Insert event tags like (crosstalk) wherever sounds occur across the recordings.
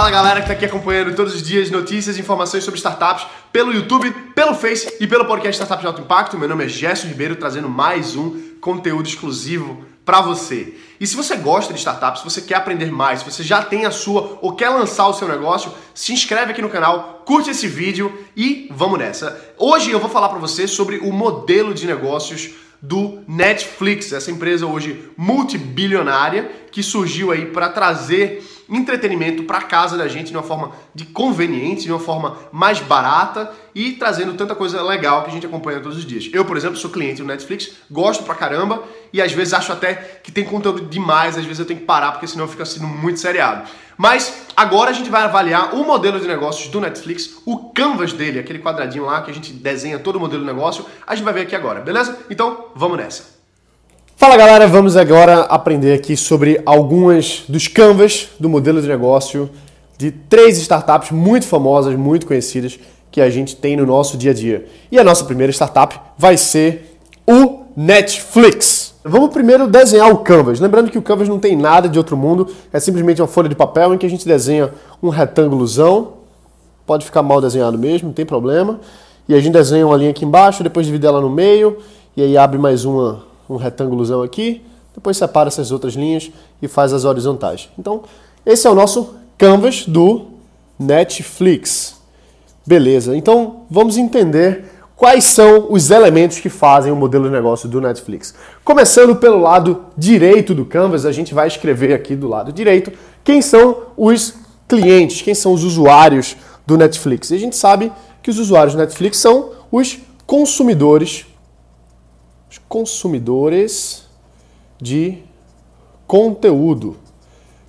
Fala galera que está aqui acompanhando todos os dias notícias e informações sobre startups pelo YouTube, pelo Face e pelo podcast Startup de Alto Impacto. Meu nome é Gerson Ribeiro, trazendo mais um conteúdo exclusivo para você. E se você gosta de startups, se você quer aprender mais, se você já tem a sua ou quer lançar o seu negócio, se inscreve aqui no canal, curte esse vídeo e vamos nessa. Hoje eu vou falar para você sobre o modelo de negócios do Netflix, essa empresa hoje multibilionária que surgiu aí para trazer entretenimento para casa da gente de uma forma de conveniente, de uma forma mais barata e trazendo tanta coisa legal que a gente acompanha todos os dias. Eu, por exemplo, sou cliente do Netflix, gosto pra caramba e às vezes acho até que tem conteúdo demais, às vezes eu tenho que parar porque senão fica sendo muito seriado. Mas agora a gente vai avaliar o modelo de negócios do Netflix, o canvas dele, aquele quadradinho lá que a gente desenha todo o modelo de negócio, a gente vai ver aqui agora, beleza? Então, vamos nessa. Fala galera, vamos agora aprender aqui sobre algumas dos canvas do modelo de negócio de três startups muito famosas, muito conhecidas que a gente tem no nosso dia a dia. E a nossa primeira startup vai ser o Netflix. Vamos primeiro desenhar o canvas. Lembrando que o canvas não tem nada de outro mundo, é simplesmente uma folha de papel em que a gente desenha um retângulozão. Pode ficar mal desenhado mesmo, não tem problema. E a gente desenha uma linha aqui embaixo, depois divide ela no meio e aí abre mais uma um retângulozão aqui, depois separa essas outras linhas e faz as horizontais. Então, esse é o nosso canvas do Netflix. Beleza, então vamos entender quais são os elementos que fazem o modelo de negócio do Netflix. Começando pelo lado direito do canvas, a gente vai escrever aqui do lado direito quem são os clientes, quem são os usuários do Netflix. E a gente sabe que os usuários do Netflix são os consumidores os consumidores de conteúdo.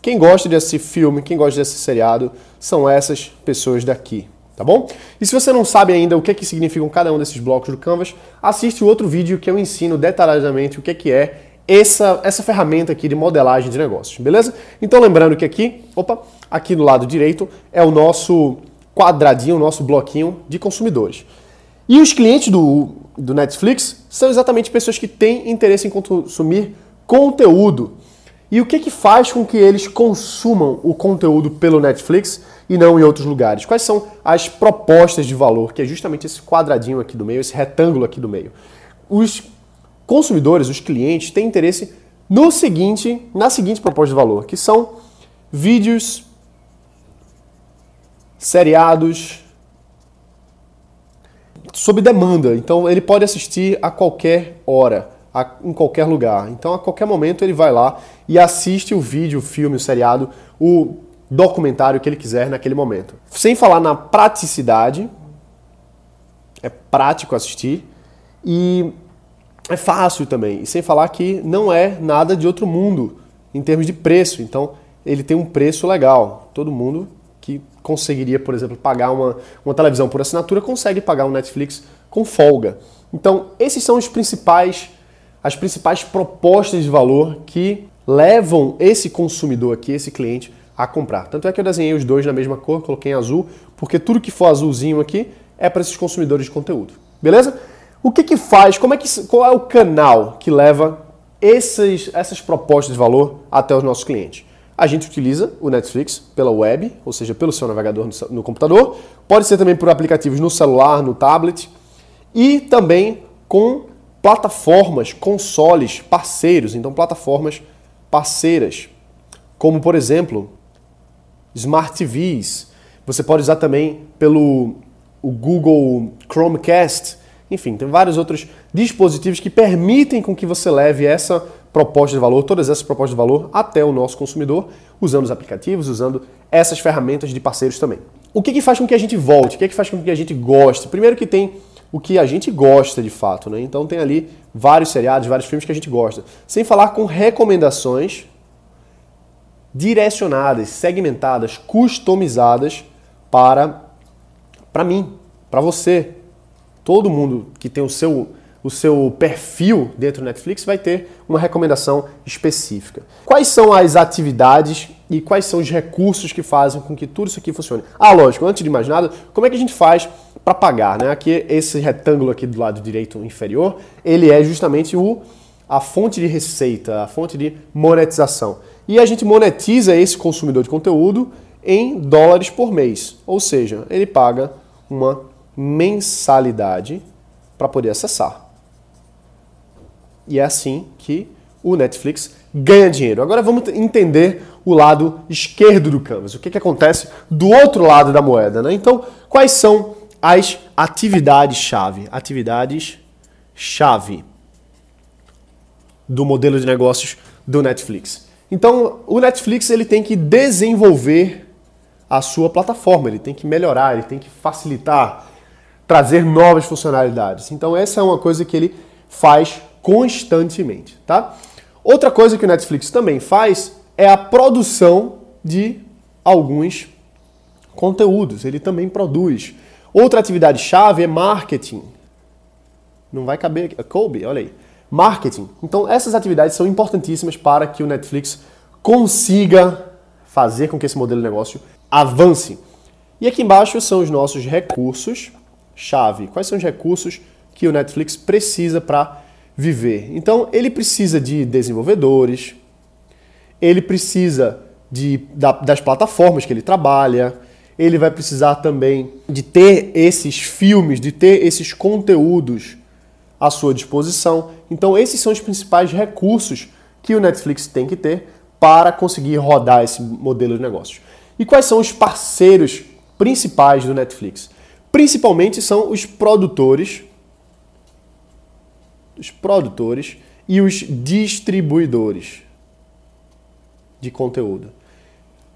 Quem gosta de assistir filme, quem gosta de assistir seriado, são essas pessoas daqui, tá bom? E se você não sabe ainda o que, é que significam cada um desses blocos do Canvas, assiste o outro vídeo que eu ensino detalhadamente o que, é que é essa, essa ferramenta aqui de modelagem de negócios, beleza? Então lembrando que aqui, opa, aqui do lado direito é o nosso quadradinho, o nosso bloquinho de consumidores. E os clientes do, do Netflix são exatamente pessoas que têm interesse em consumir conteúdo. E o que, que faz com que eles consumam o conteúdo pelo Netflix e não em outros lugares? Quais são as propostas de valor, que é justamente esse quadradinho aqui do meio, esse retângulo aqui do meio? Os consumidores, os clientes, têm interesse no seguinte, na seguinte proposta de valor, que são vídeos, seriados, sob demanda. Então ele pode assistir a qualquer hora, a, em qualquer lugar. Então a qualquer momento ele vai lá e assiste o vídeo, o filme, o seriado, o documentário que ele quiser naquele momento. Sem falar na praticidade, é prático assistir e é fácil também. E sem falar que não é nada de outro mundo em termos de preço. Então ele tem um preço legal. Todo mundo que conseguiria, por exemplo, pagar uma, uma televisão por assinatura, consegue pagar um Netflix com folga. Então, esses são os principais, as principais propostas de valor que levam esse consumidor aqui, esse cliente, a comprar. Tanto é que eu desenhei os dois na mesma cor, coloquei em azul, porque tudo que for azulzinho aqui é para esses consumidores de conteúdo. Beleza? O que que faz? Como é que, qual é o canal que leva esses, essas propostas de valor até os nossos clientes? A gente utiliza o Netflix pela web, ou seja, pelo seu navegador no, computador. Pode ser também por aplicativos no celular, no tablet. E também com plataformas, consoles parceiros, então plataformas parceiras, como por exemplo, Smart TVs. Você pode usar também pelo o Google Chromecast. Enfim, tem vários outros dispositivos que permitem com que você leve essa propostas de valor, todas essas propostas de valor até o nosso consumidor, usando os aplicativos, usando essas ferramentas de parceiros também. O que, que faz com que a gente volte? O que, que faz com que a gente goste? Primeiro que tem o que a gente gosta de fato, né? Então tem ali vários seriados, vários filmes que a gente gosta. Sem falar com recomendações direcionadas, segmentadas, customizadas para para mim, para você. Todo mundo que tem o seu o seu perfil dentro do Netflix vai ter uma recomendação específica. Quais são as atividades e quais são os recursos que fazem com que tudo isso aqui funcione? Ah, lógico, antes de mais nada, como é que a gente faz para pagar? Né? Aqui, esse retângulo aqui do lado direito inferior, ele é justamente o, a fonte de receita, a fonte de monetização. E a gente monetiza esse consumidor de conteúdo em dólares por mês. Ou seja, ele paga uma mensalidade para poder acessar. E é assim que o Netflix ganha dinheiro. Agora vamos entender o lado esquerdo do canvas. O que, que acontece do outro lado da moeda. Né? Então, quais são as atividades-chave? Atividades-chave do modelo de negócios do Netflix. Então, o Netflix ele tem que desenvolver a sua plataforma, ele tem que melhorar, ele tem que facilitar, trazer novas funcionalidades. Então, essa é uma coisa que ele faz constantemente, tá? Outra coisa que o Netflix também faz é a produção de alguns conteúdos. Ele também produz. Outra atividade chave é marketing. Não vai caber aqui. Kobe, olha aí. Marketing. Então, essas atividades são importantíssimas para que o Netflix consiga fazer com que esse modelo de negócio avance. E aqui embaixo são os nossos recursos chave. Quais são os recursos que o Netflix precisa para viver. Então, ele precisa de desenvolvedores, ele precisa de, da, das plataformas que ele trabalha, ele vai precisar também de ter esses filmes, de ter esses conteúdos à sua disposição. Então, esses são os principais recursos que o Netflix tem que ter para conseguir rodar esse modelo de negócios. E quais são os parceiros principais do Netflix? Principalmente são os produtores os produtores e os distribuidores de conteúdo.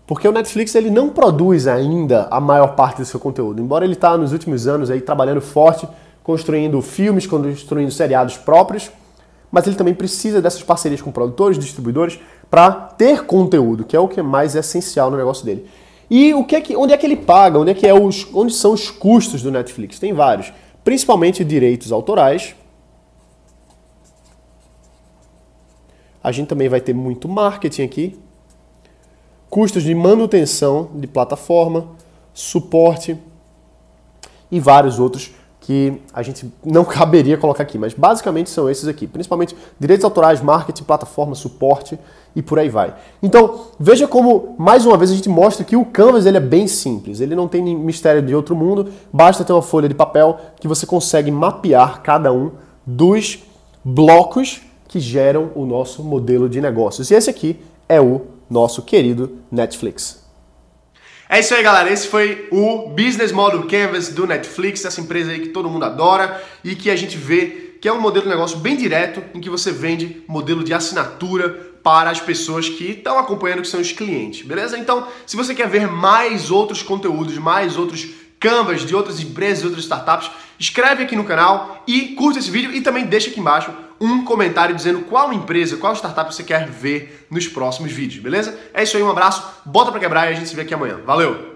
Porque o Netflix ele não produz ainda a maior parte do seu conteúdo, embora ele está nos últimos anos aí trabalhando forte, construindo filmes, construindo seriados próprios, mas ele também precisa dessas parcerias com produtores, distribuidores para ter conteúdo, que é o que é mais essencial no negócio dele. E o que é que, onde é que ele paga? Onde é que é os, onde são os custos do Netflix? Tem vários, principalmente direitos autorais, A gente também vai ter muito marketing aqui, custos de manutenção de plataforma, suporte e vários outros que a gente não (laughs) caberia colocar aqui, mas basicamente são esses aqui, principalmente direitos autorais, marketing, plataforma, suporte e por aí vai. Então, veja como, mais uma vez, a gente mostra que o Canvas ele é bem simples, ele não tem mistério de outro mundo, basta ter uma folha de papel que você consegue mapear cada um dos blocos que geram o nosso modelo de negócios. E esse aqui é o nosso querido Netflix. É isso aí, galera. Esse foi o Business Model Canvas do Netflix, essa empresa aí que todo mundo adora e que a gente vê que é um modelo de negócio bem direto em que você vende modelo de assinatura para as pessoas que estão acompanhando, que são os clientes, beleza? Então, se você quer ver mais outros conteúdos, mais outros canvas de outras empresas, de outras startups, escreve aqui no canal e curta esse vídeo e também deixa aqui embaixo um comentário dizendo qual empresa, qual startup você quer ver nos próximos vídeos, beleza? É isso aí, um abraço, bota pra quebrar e a gente se vê aqui amanhã. Valeu!